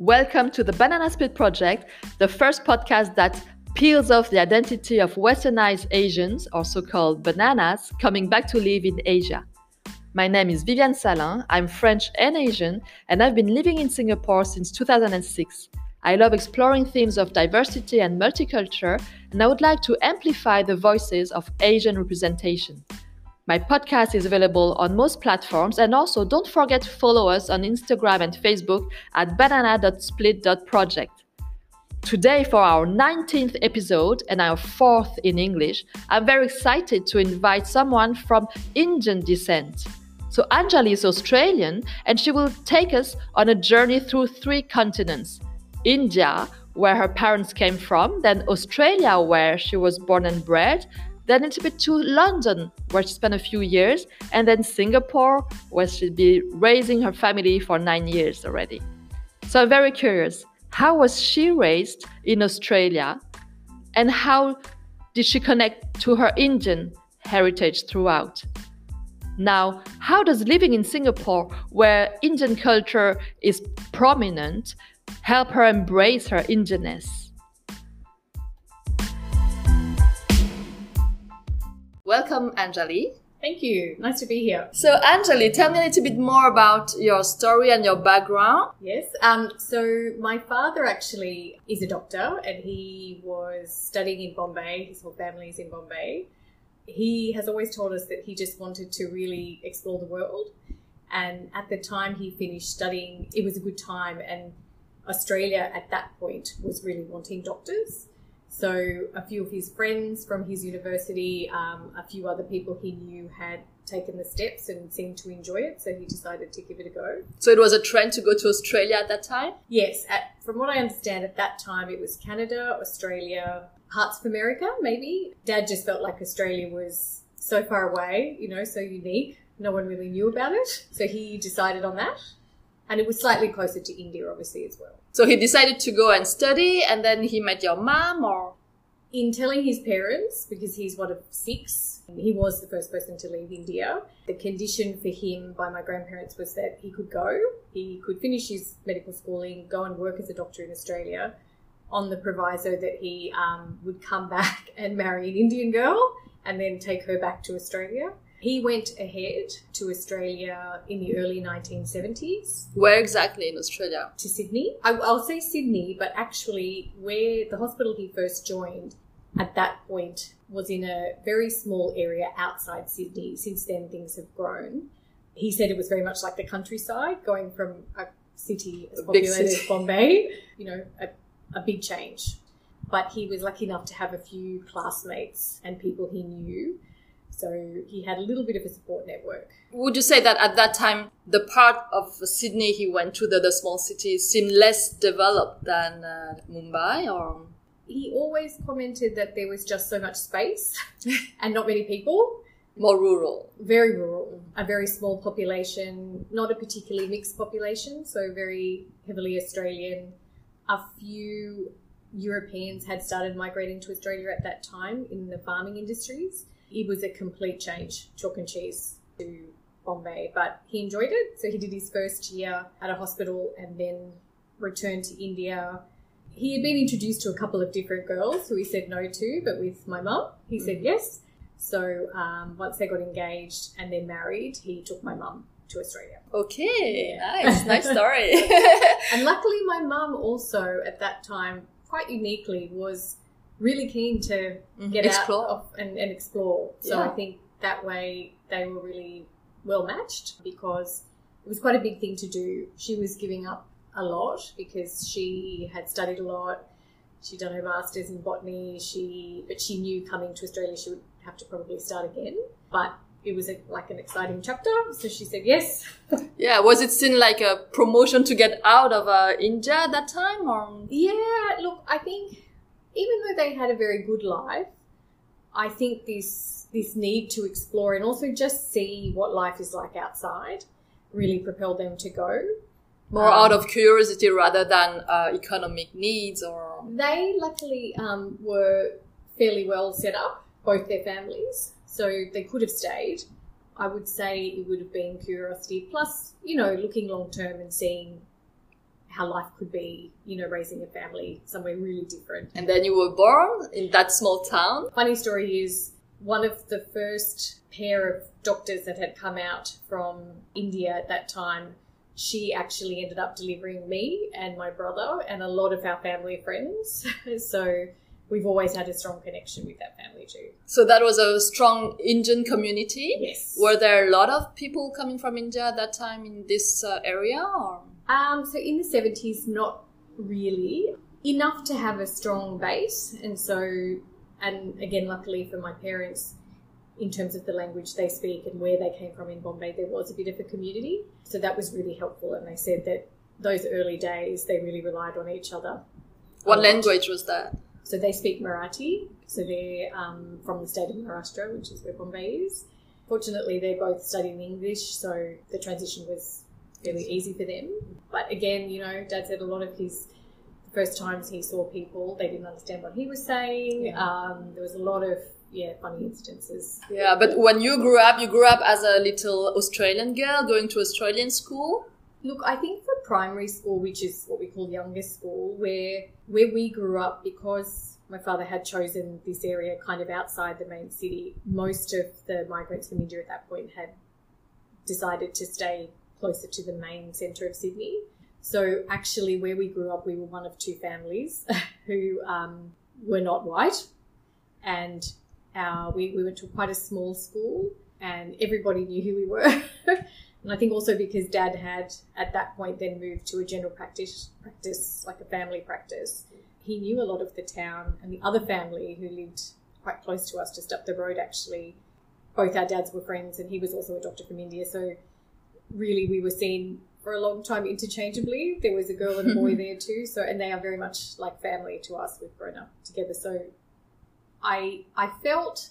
Welcome to the Banana Split Project, the first podcast that peels off the identity of westernized Asians, or so called bananas, coming back to live in Asia. My name is Viviane Salin, I'm French and Asian, and I've been living in Singapore since 2006. I love exploring themes of diversity and multicultural, and I would like to amplify the voices of Asian representation. My podcast is available on most platforms, and also don't forget to follow us on Instagram and Facebook at banana.split.project. Today, for our 19th episode and our fourth in English, I'm very excited to invite someone from Indian descent. So, Anjali is Australian and she will take us on a journey through three continents India, where her parents came from, then Australia, where she was born and bred, then a bit to London, where she spent a few years, and then Singapore, where she'd be raising her family for nine years already. So I'm very curious how was she raised in Australia and how did she connect to her Indian heritage throughout? Now, how does living in Singapore, where Indian culture is prominent, help her embrace her Indianness? Welcome, Anjali. Thank you. Nice to be here. So, Anjali, tell me a little bit more about your story and your background. Yes. Um, so, my father actually is a doctor and he was studying in Bombay. His whole family is in Bombay. He has always told us that he just wanted to really explore the world. And at the time he finished studying, it was a good time. And Australia at that point was really wanting doctors. So a few of his friends from his university, um, a few other people he knew had taken the steps and seemed to enjoy it, so he decided to give it a go. So it was a trend to go to Australia at that time? Yes, at, from what I understand at that time, it was Canada, Australia, parts of America, maybe. Dad just felt like Australia was so far away, you know, so unique. No one really knew about it, so he decided on that. And it was slightly closer to India, obviously, as well. So he decided to go and study, and then he met your mom, or in telling his parents, because he's one of six, he was the first person to leave India. The condition for him by my grandparents was that he could go, he could finish his medical schooling, go and work as a doctor in Australia, on the proviso that he um, would come back and marry an Indian girl and then take her back to Australia. He went ahead to Australia in the early 1970s. Where exactly in Australia? To Sydney. I, will say Sydney, but actually, where the hospital he first joined at that point was in a very small area outside Sydney. Since then, things have grown. He said it was very much like the countryside, going from a city as populated as Bombay, you know, a, a big change. But he was lucky enough to have a few classmates and people he knew so he had a little bit of a support network. Would you say that at that time, the part of Sydney he went to, the, the small cities, seemed less developed than uh, Mumbai or? He always commented that there was just so much space and not many people. More rural. Very rural. A very small population, not a particularly mixed population, so very heavily Australian. A few Europeans had started migrating to Australia at that time in the farming industries it was a complete change, chalk and cheese to Bombay, but he enjoyed it. So he did his first year at a hospital and then returned to India. He had been introduced to a couple of different girls who he said no to, but with my mum, he mm-hmm. said yes. So um, once they got engaged and then married, he took my mum to Australia. Okay, yeah. nice, nice story. and luckily, my mum also at that time, quite uniquely, was really keen to mm-hmm. get explore. out of, and, and, explore. So yeah. I think that way they were really well matched because it was quite a big thing to do. She was giving up a lot because she had studied a lot. She'd done her masters in botany. She, but she knew coming to Australia she would have to probably start again. But it was a, like an exciting chapter, so she said yes. yeah, was it seen like a promotion to get out of uh, India at that time, or? Yeah, look, I think even though they had a very good life, I think this this need to explore and also just see what life is like outside really propelled them to go. More um, out of curiosity rather than uh, economic needs, or they luckily um, were fairly well set up, both their families, so they could have stayed. I would say it would have been curiosity plus, you know, looking long term and seeing how life could be, you know, raising a family somewhere really different. And then you were born in that small town. Funny story is one of the first pair of doctors that had come out from India at that time. She actually ended up delivering me and my brother and a lot of our family friends. so we've always had a strong connection with that family too. So that was a strong Indian community. Yes. Were there a lot of people coming from India at that time in this uh, area? Or? Um, so in the 70s, not really. Enough to have a strong base. And so, and again, luckily for my parents, in terms of the language they speak and where they came from in Bombay, there was a bit of a community. So that was really helpful. And they said that those early days, they really relied on each other. What language was that? So they speak Marathi. So they're um, from the state of Maharashtra, which is where Bombay is. Fortunately, they're both studying English, so the transition was fairly easy for them. But again, you know, Dad said a lot of his the first times he saw people, they didn't understand what he was saying. Yeah. Um, there was a lot of yeah funny instances. Yeah, but when you grew up, you grew up as a little Australian girl going to Australian school. Look, I think for primary school, which is what we call youngest school, where where we grew up, because my father had chosen this area kind of outside the main city, most of the migrants from India at that point had decided to stay closer to the main centre of Sydney. So actually, where we grew up, we were one of two families who um, were not white, and our, we, we went to quite a small school, and everybody knew who we were. And I think also because dad had at that point then moved to a general practice practice, like a family practice, he knew a lot of the town and the other family who lived quite close to us, just up the road actually. Both our dads were friends and he was also a doctor from India. So really we were seen for a long time interchangeably. There was a girl and a boy there too. So and they are very much like family to us. We've grown up together. So I I felt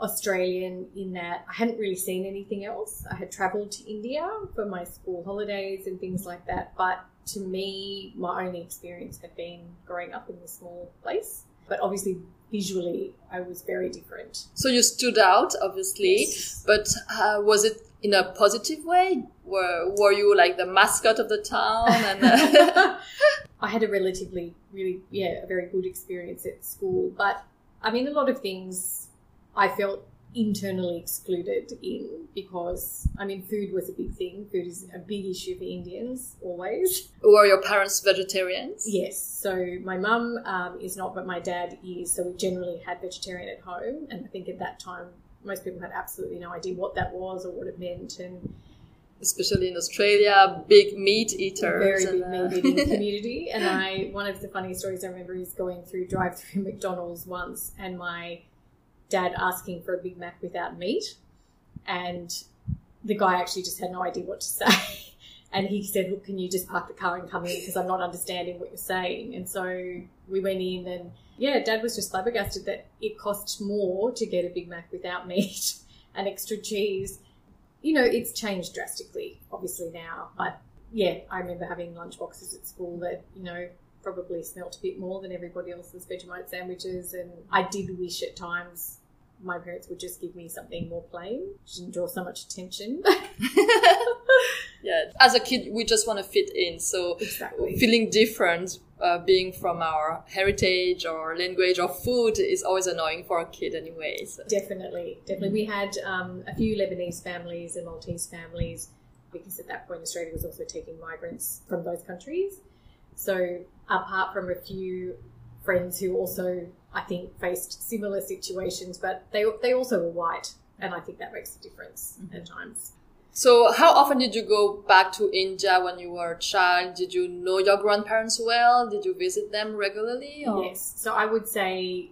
Australian in that I hadn't really seen anything else. I had travelled to India for my school holidays and things like that, but to me, my only experience had been growing up in a small place. But obviously, visually, I was very different. So you stood out, obviously, Yes. but uh, was it in a positive way? Were Were you like the mascot of the town? And uh, I had a relatively, really, yeah, a very good experience at school. But I mean, a lot of things I felt internally excluded in because, I mean, food was a big thing. Food is a big issue for Indians always. were your parents vegetarians? Yes. So my mum um, is not, but my dad is. So we generally had vegetarian at home. And I think at that time, most people had absolutely no idea what that was or what it meant. And Especially in Australia, big meat eaters. very big uh, meat eating community. And I, one of the funny stories I remember is going through drive through McDonald's once, and my dad asking for a Big Mac without meat, and the guy actually just had no idea what to say. And he said, "Look, can you just park the car and come in because I'm not understanding what you're saying." And so we went in, and yeah, Dad was just flabbergasted that it cost more to get a Big Mac without meat and extra cheese. You know, it's changed drastically, obviously now, but yeah, I remember having lunch boxes at school that, you know, probably smelt a bit more than everybody else's Vegemite sandwiches. And I did wish at times my parents would just give me something more plain, didn't draw so much attention. yeah, as a kid, we just want to fit in. So exactly. feeling different, uh, being from our heritage or language or food is always annoying for a kid, anyway. So. Definitely, definitely. We had um, a few Lebanese families and Maltese families because at that point Australia was also taking migrants from those countries. So apart from a few friends who also, I think, faced similar situations, but they they also were white, and I think that makes a difference at times. So, how often did you go back to India when you were a child? Did you know your grandparents well? Did you visit them regularly? Or? Yes. So I would say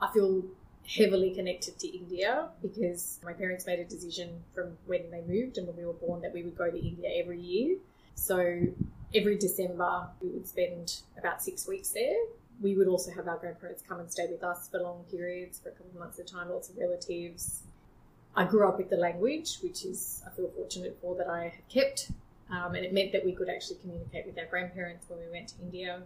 I feel heavily connected to India because my parents made a decision from when they moved and when we were born that we would go to India every year. So every December we would spend about six weeks there. We would also have our grandparents come and stay with us for long periods, for a couple of months at a time, lots of relatives. I grew up with the language, which is I feel fortunate for that I have kept. Um, and it meant that we could actually communicate with our grandparents when we went to India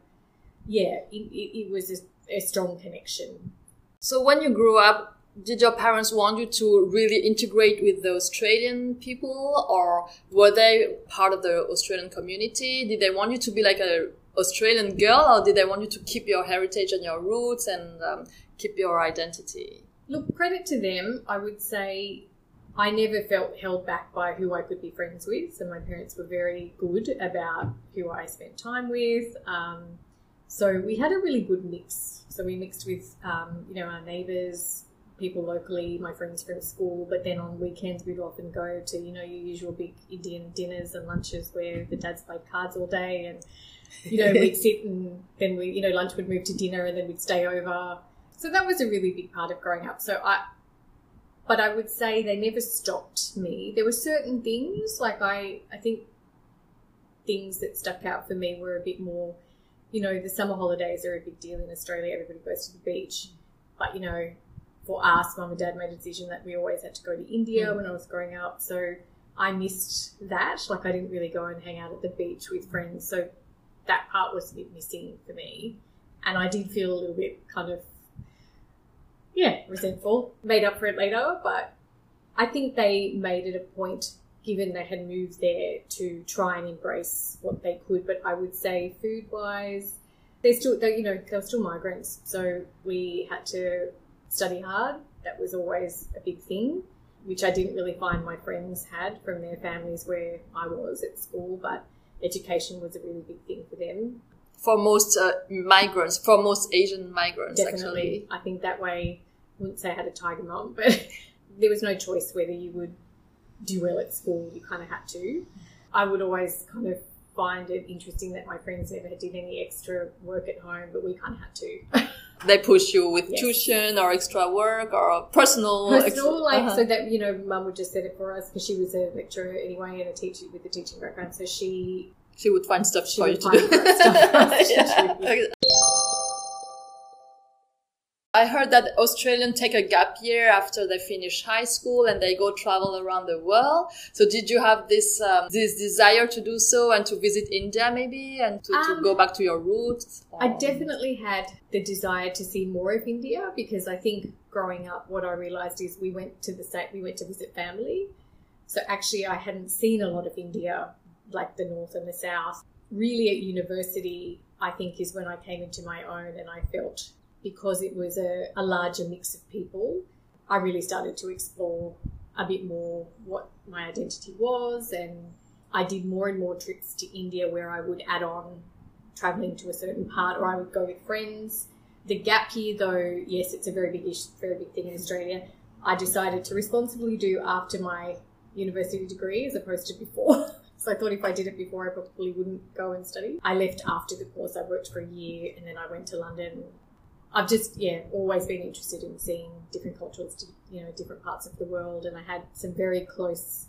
yeah, it, it, it was a, a strong connection. So, when you grew up, did your parents want you to really integrate with the Australian people, or were they part of the Australian community? Did they want you to be like a Australian girl, or did they want you to keep your heritage and your roots and um, keep your identity? Look, credit to them. I would say I never felt held back by who I could be friends with. So my parents were very good about who I spent time with. Um, so we had a really good mix. So we mixed with, um, you know, our neighbours, people locally, my friends from school. But then on weekends, we'd often go to, you know, your usual big Indian dinners and lunches where the dads played cards all day and you know, we'd sit and then we, you know, lunch would move to dinner and then we'd stay over. So that was a really big part of growing up. So I, but I would say they never stopped me. There were certain things, like I, I think things that stuck out for me were a bit more, you know, the summer holidays are a big deal in Australia. Everybody goes to the beach. But, you know, for us, mum and dad made a decision that we always had to go to India mm. when I was growing up. So I missed that. Like I didn't really go and hang out at the beach with friends. So that part was a bit missing for me. And I did feel a little bit kind of yeah, resentful, made up for it later. But I think they made it a point, given they had moved there, to try and embrace what they could. But I would say, food wise, they're still, they, you know, they're still migrants. So we had to study hard. That was always a big thing, which I didn't really find my friends had from their families where I was at school. But education was a really big thing for them for most uh, migrants, for most Asian migrants. Definitely, actually. I think that way. I wouldn't say I had a tiger mom, but there was no choice whether you would do well at school. You kind of had to. I would always kind of find it interesting that my friends never did any extra work at home, but we kind of had to. they push you with yes. tuition or extra work or personal personal extra, like uh-huh. so that you know mum would just set it for us because she was a lecturer anyway and a teacher with a teaching background so she she would find stuff she for you to do. yeah. I heard that Australians take a gap year after they finish high school and they go travel around the world. So did you have this um, this desire to do so and to visit India maybe and to, um, to go back to your roots? I definitely had the desire to see more of India because I think growing up, what I realized is we went to the state, we went to visit family. So actually, I hadn't seen a lot of India like the north and the south. Really, at university, I think is when I came into my own and I felt because it was a, a larger mix of people, I really started to explore a bit more what my identity was. And I did more and more trips to India where I would add on traveling to a certain part or I would go with friends. The gap year, though, yes, it's a very big issue, very big thing in Australia. I decided to responsibly do after my university degree as opposed to before. So I thought if I did it before, I probably wouldn't go and study. I left after the course. I worked for a year and then I went to London. I've just, yeah, always been interested in seeing different cultures, you know, different parts of the world. And I had some very close,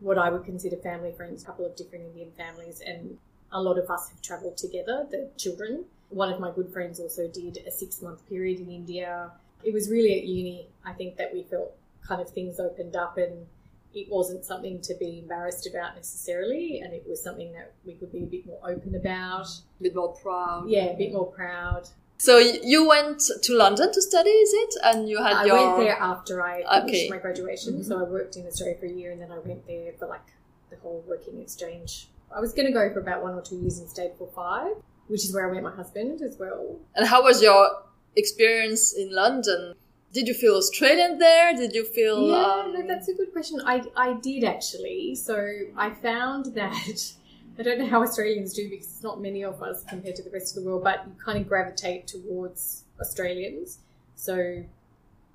what I would consider family friends, a couple of different Indian families. And a lot of us have travelled together, the children. One of my good friends also did a six month period in India. It was really at uni, I think, that we felt kind of things opened up and it wasn't something to be embarrassed about necessarily, and it was something that we could be a bit more open about. A bit more proud. Yeah, a bit more proud. So you went to London to study, is it? And you had I your... I went there after I finished okay. my graduation. Mm-hmm. So I worked in Australia for a year, and then I went there for like the whole working exchange. I was going to go for about one or two years and stayed for five, which is where I met my husband as well. And how was your experience in London? Did you feel Australian there? Did you feel? Yeah, um... no, that's a good question. I I did actually. So I found that I don't know how Australians do because it's not many of us compared to the rest of the world, but you kind of gravitate towards Australians. So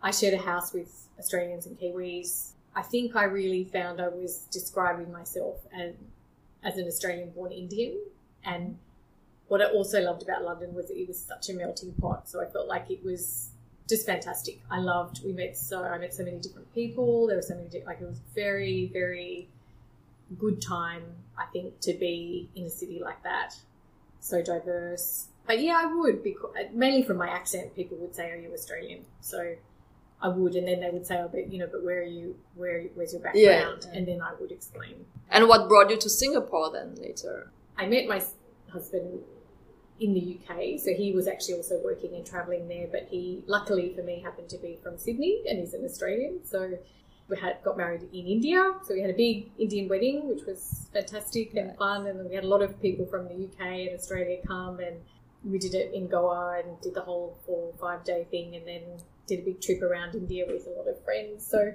I shared a house with Australians and Kiwis. I think I really found I was describing myself as, as an Australian born Indian. And what I also loved about London was it was such a melting pot. So I felt like it was just fantastic. I loved. We met so I met so many different people. There were so many like it was very very good time. I think to be in a city like that, so diverse. But yeah, I would because uh, mainly from my accent, people would say, "Are you Australian?" So I would, and then they would say, "Oh, but you know, but where are you? Where where's your background?" Yeah. And then I would explain. And what brought you to Singapore then later? I met my husband in the UK. So he was actually also working and travelling there, but he, luckily for me, happened to be from Sydney and he's an Australian. So we had got married in India. So we had a big Indian wedding, which was fantastic and fun. And we had a lot of people from the UK and Australia come and we did it in Goa and did the whole four or five day thing and then did a big trip around India with a lot of friends. So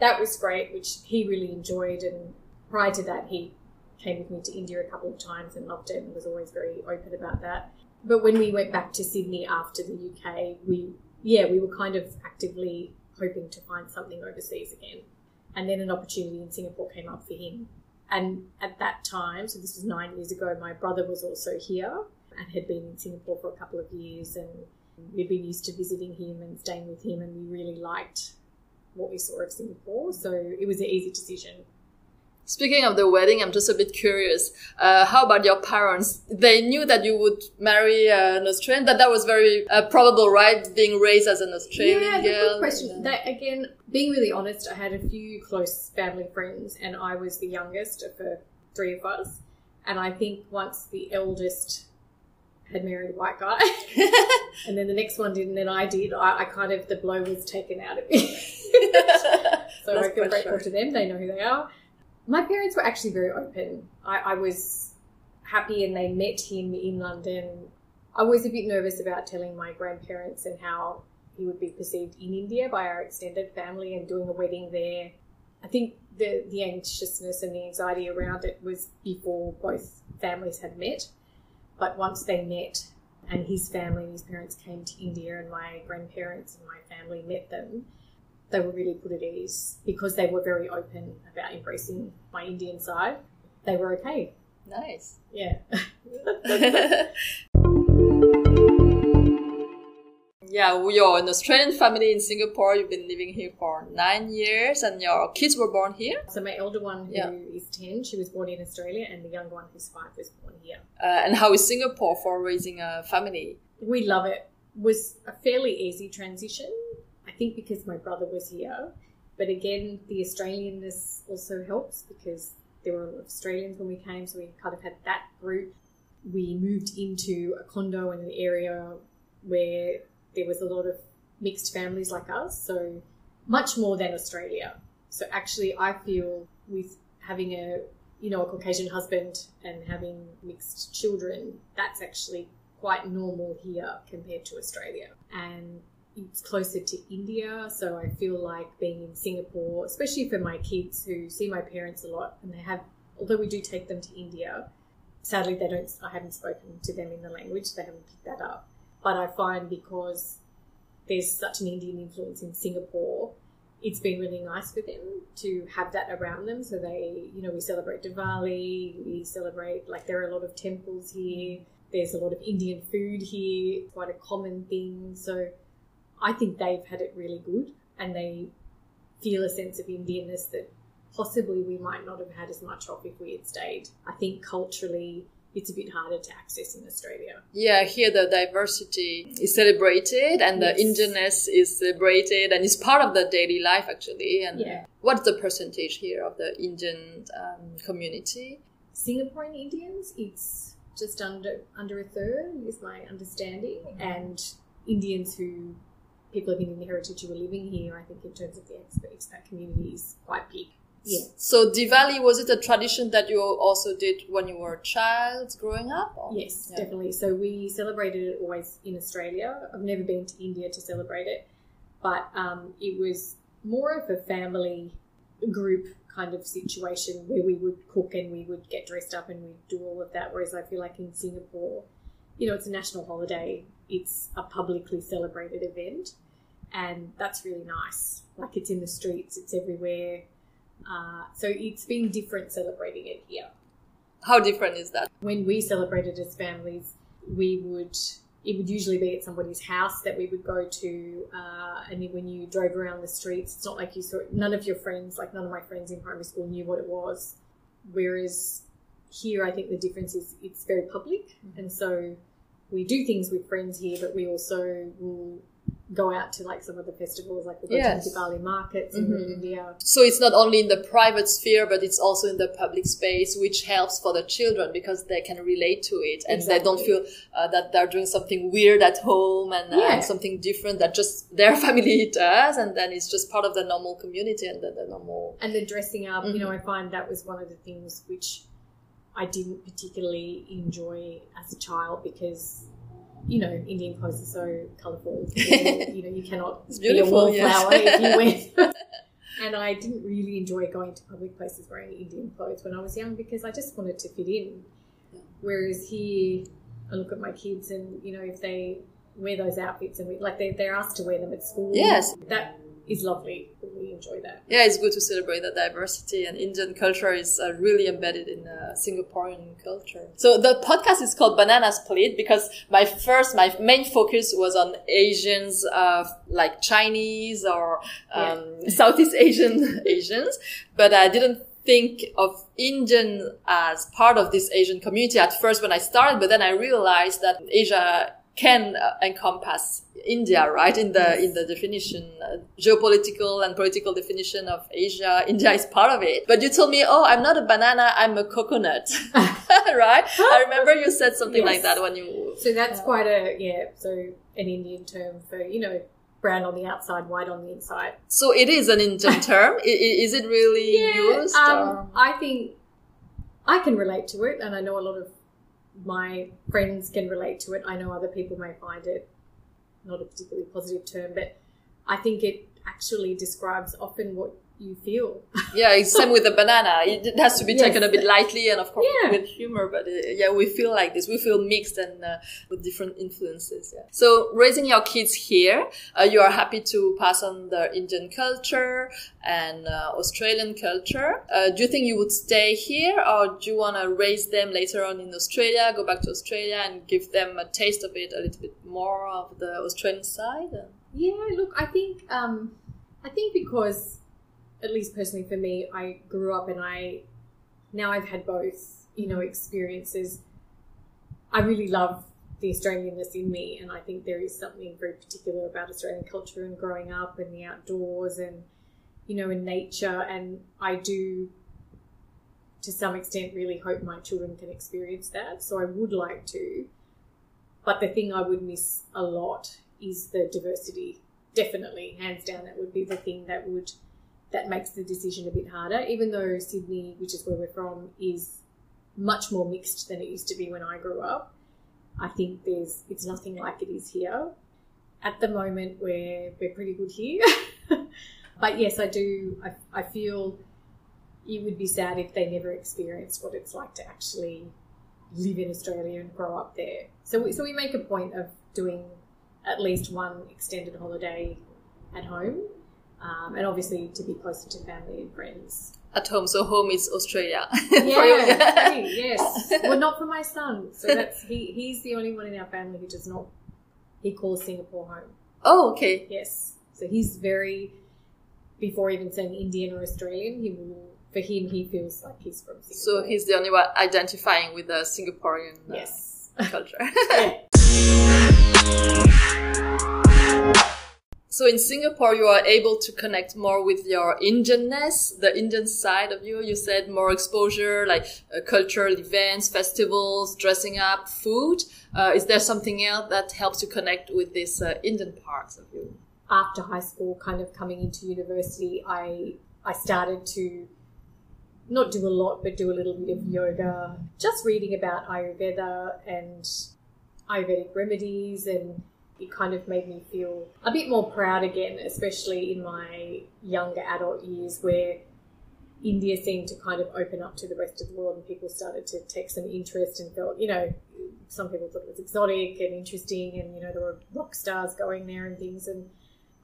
that was great, which he really enjoyed. And prior to that, he came with me to India a couple of times and loved it and was always very open about that. But when we went back to Sydney after the UK, we, yeah, we were kind of actively hoping to find something overseas again. And then an opportunity in Singapore came up for him. And at that time, so this was nine years ago, my brother was also here and had been in Singapore for a couple of years. And we'd been used to visiting him and staying with him, and we really liked what we saw of Singapore. So it was an easy decision Speaking of the wedding, I'm just a bit curious. Uh, how about your parents? They knew that you would marry uh, an Australian. That that was very uh, probable, right? Being raised as an Australian yeah, girl. Good question. That again, being really honest, I had a few close family friends, and I was the youngest of the three of us. And I think once the eldest had married a white guy, and then the next one didn't, and then I did, I, I kind of the blow was taken out of me. so That's I feel grateful to them. They know who they are my parents were actually very open. I, I was happy and they met him in London. I was a bit nervous about telling my grandparents and how he would be perceived in India by our extended family and doing a wedding there. I think the, the anxiousness and the anxiety around it was before both families had met. But once they met and his family and his parents came to India and my grandparents and my family met them, they were really put at ease because they were very open about embracing my Indian side. They were okay. Nice. Yeah. yeah, you're an Australian family in Singapore. You've been living here for nine years, and your kids were born here. So my elder one, who yeah. is ten, she was born in Australia, and the younger one, who's five, was born here. Uh, and how is Singapore for raising a family? We love it. it was a fairly easy transition think because my brother was here. But again, the Australianness also helps because there were Australians when we came, so we kind of had that group. We moved into a condo in an area where there was a lot of mixed families like us, so much more than Australia. So actually, I feel with having a you know a Caucasian husband and having mixed children, that's actually quite normal here compared to Australia. And it's closer to India, so I feel like being in Singapore, especially for my kids who see my parents a lot, and they have, although we do take them to India, sadly they don't. I haven't spoken to them in the language; they haven't picked that up. But I find because there's such an Indian influence in Singapore, it's been really nice for them to have that around them. So they, you know, we celebrate Diwali, we celebrate like there are a lot of temples here. There's a lot of Indian food here, quite a common thing. So I think they've had it really good and they feel a sense of Indianness that possibly we might not have had as much of if we had stayed. I think culturally, it's a bit harder to access in Australia. Yeah, here the diversity is celebrated and yes. the Indianness is celebrated and it's part of the daily life actually. And yeah. what's the percentage here of the Indian um, community? Singaporean Indians, it's just under under a third, is my understanding, mm-hmm. and Indians who people of Indian heritage who are living here, I think in terms of the expat community is quite big. Yeah. So Diwali was it a tradition that you also did when you were a child growing up? Or? Yes, yeah. definitely. So we celebrated it always in Australia. I've never been to India to celebrate it, but um, it was more of a family group kind of situation where we would cook and we would get dressed up and we'd do all of that. Whereas I feel like in Singapore, you know, it's a national holiday it's a publicly celebrated event, and that's really nice. Like it's in the streets, it's everywhere. Uh, so it's been different celebrating it here. How different is that? When we celebrated as families, we would it would usually be at somebody's house that we would go to, uh, and then when you drove around the streets, it's not like you saw none of your friends, like none of my friends in primary school knew what it was. Whereas here, I think the difference is it's very public, mm-hmm. and so we do things with friends here, but we also will go out to like some of the festivals, like we go Yes. to the markets Mhm. in India. So it's not only in the private sphere, but it's also in the public space, which helps for the children because they can relate to it and they don't feel uh, that they're doing something weird at home and, uh, Yeah. and something different that just their family does, and then it's just part of the normal community and the, the normal. And the dressing up, you know, Mhm. I find that was one of the things which I didn't particularly enjoy as a child because, you know, Indian clothes are so colourful. you know, you cannot be a beautiful, yes. wallflower if you wear. And I didn't really enjoy going to public places wearing Indian clothes when I was young because I just wanted to fit in. Whereas here, I look at my kids and, you know, if they wear those outfits and we, like they, they're asked to wear them at school. Yes. That is lovely. We enjoy that. Yeah, it's good to celebrate the diversity, and Indian culture is uh, really embedded in uh, Singaporean culture. So the podcast is called Banana Split because my first, my main focus was on Asians, uh, like Chinese or um, Southeast Asian Asians, but I didn't think of Indian as part of this Asian community at first when I started, but then I realized that Asia can uh, encompass India, right? In the in the definition, uh, geopolitical and political definition of Asia, India is part of it. But you told me, oh, I'm not a banana, I'm a coconut, right? I remember you said something like that when you. So that's quite a yeah. So an Indian term for you know brown on the outside, white on the inside. So it is an Indian term. Is it really used? or- um, I think I can relate to it, and I know a lot of my friends can relate to it. I know other people may find it not a particularly positive term, but I think it actually describes often what you feel. Yeah, it's same with the banana. It it has to be Yes. taken a bit lightly and of course Yeah. with humor. But uh, yeah, we feel like this. We feel mixed and uh, with different influences. Yeah. So raising your kids here, uh, you are happy to pass on the Indian culture and uh, Australian culture. Uh, do you think you would stay here, or do you want to raise them later on in Australia, go back to Australia, and give them a taste of it, a little bit more of the Australian side? Yeah, look, I think um, I think because, at least personally for me, I grew up and I now I've had both, you know, experiences. I really love the Australianness in me, and I think there is something very particular about Australian culture and growing up and the outdoors and you know, in nature. And I do, to some extent, really hope my children can experience that. So I would like to. But the thing I would miss a lot is the diversity. Definitely, hands down, that would be the thing that would that makes the decision a bit harder. Even though Sydney, which is where we're from, is much more mixed than it used to be when I grew up. I think there's it's nothing like it is here. At the moment, we're we're pretty good here. but yes, I do. I, I feel it would be sad if they never experienced what it's like to actually live in Australia and grow up there. So we, so we make a point of doing at least one extended holiday at home, um, and obviously to be closer to family and friends. At home, so home is Australia. Yeah, hey, yes. Well, not for my son. So that's he. He's the only one in our family who does not. He calls Singapore home. Oh, okay. Yes. So he's very. Before even saying Indian or Australian, he will. For him, he feels like he's from Singapore. So he's the only one identifying with the Singaporean uh, yes. culture. Yeah. So in Singapore, you are able to connect more with your Indianness, the Indian side of you. You said more exposure, like uh, cultural events, festivals, dressing up, food. Uh, is there something else that helps you connect with this uh, Indian parts of you? after high school, kind of coming into university, I I started to not do a lot, but do a little bit of yoga. Just reading about Ayurveda and Ayurvedic remedies, and it kind of made me feel a bit more proud again, especially in my younger adult years, where India seemed to kind of open up to the rest of the world, and people started to take some interest and felt, you know, some people thought it was exotic and interesting, and you know there were rock stars going there and things, and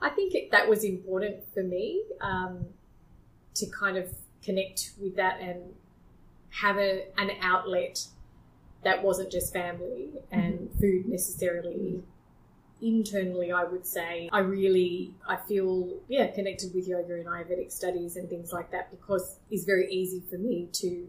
I think it, that was important for me um, to kind of connect with that and have a, an outlet that wasn't just family and food necessarily. Internally, I would say I really I feel yeah connected with yoga and Ayurvedic studies and things like that because it's very easy for me to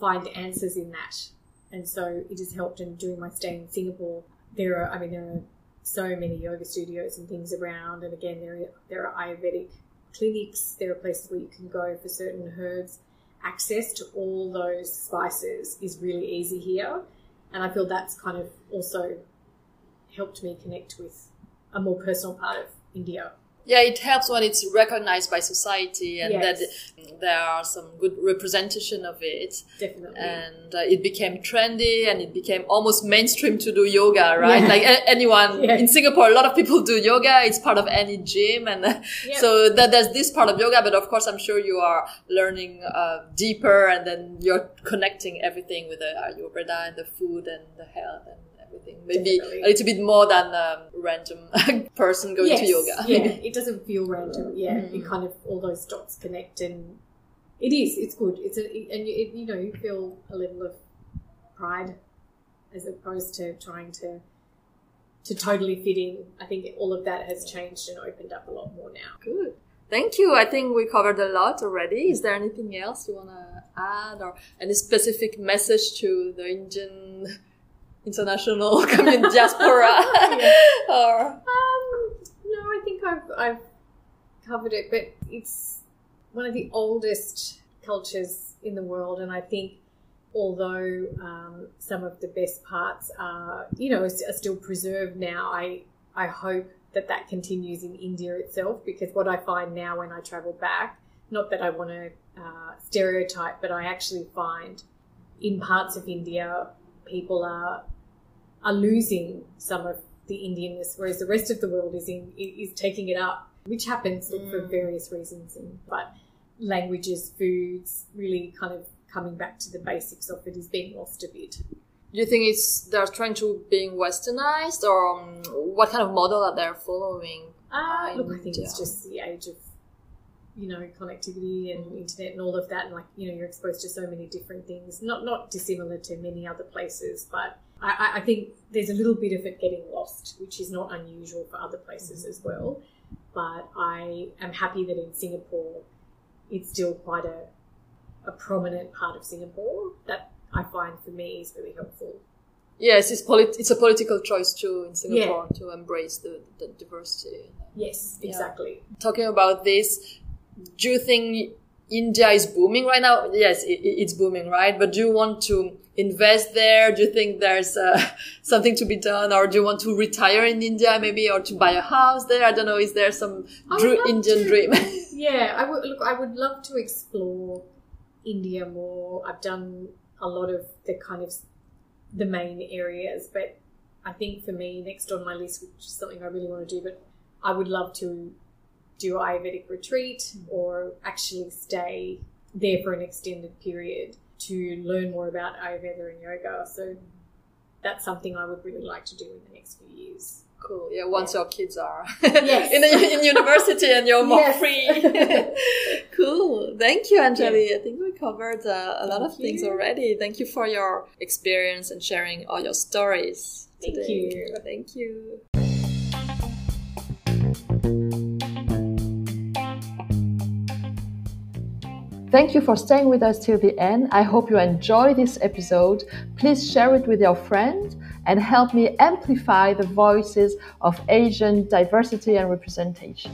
find answers in that, and so it has helped in during my stay in Singapore. There are I mean there are so many yoga studios and things around. And again, there are, there are Ayurvedic clinics. There are places where you can go for certain herbs. Access to all those spices is really easy here, and I feel that's kind of also helped me connect with a more personal part of India yeah, it helps when it's recognized by society and Yes. that there are some good representation of it. definitely. And uh, it became trendy and it became almost mainstream to do yoga, right? Yeah. Like a- anyone Yeah. in Singapore, a lot of people do yoga. It's part of any gym. And uh, so that there's this part of yoga, but of course, I'm sure you are learning uh, deeper and then you're connecting everything with the Ayurveda and the food and the health and everything. Maybe Definitely. a little bit more than a random person going to yoga. yeah, it doesn't feel random. Yeah, Mm. it kind of all those dots connect, and it is. It's good. It's a, and you, it, you know you feel a level of pride as opposed to trying to to totally fit in. I think all of that has changed and opened up a lot more now. Good. Thank you. I think we covered a lot already. Is there anything else you want to add or any specific message to the Indian international community diaspora? or Um, no, I think I've I've covered it, but it's one of the oldest cultures in the world, and I think although um, some of the best parts are you know are still preserved now, I I hope that that continues in India itself because what I find now when I travel back, not that I want to uh, stereotype, but I actually find in parts of India people are are losing some of the Indianness, whereas the rest of the world is in is taking it up, which happens for Mm. various reasons. And but languages, foods, really kind of coming back to the basics of it is being lost a bit. do you think it's they're trying to being westernized or um, what kind of model are they following? Uh, look, I think it's just the age of you know connectivity and internet and all of that, and like you know you're exposed to so many different things. Not not dissimilar to many other places, but I, I- think there's a little bit of it getting lost, which is not unusual for other places as well. But I am happy that in Singapore, it's still quite a a prominent part of Singapore that I find for me is really helpful. Yes, it's polit- it's a political choice too in Singapore to embrace the, the diversity. Yes, Yeah. exactly. talking about this, do you think India is booming right now? Yes, it- it's booming, right? But do you want to invest there? Do you think there's uh, something to be done, or do you want to retire in India, maybe, or to buy a house there? I don't know. Is there some dr- Indian to. dream? Yeah, I would look. I would love to explore India more. I've done a lot of the kind of the main areas, but I think for me, next on my list, which is something I really want to do, but I would love to do Ayurvedic retreat or actually stay there for an extended period to learn more about Ayurveda and yoga. So that's something I would really like to do in the next few years. cool. Yeah, once your kids are Yes. in, in university and you're more Yes. free. cool. Thank you, Anjali. I think we covered uh, a lot of Thank things already. Thank you for your experience and sharing all your stories. Thank today. you. Thank you. Thank you for staying with us till the end. I hope you enjoy this episode. Please share it with your friends and help me amplify the voices of Asian diversity and representation.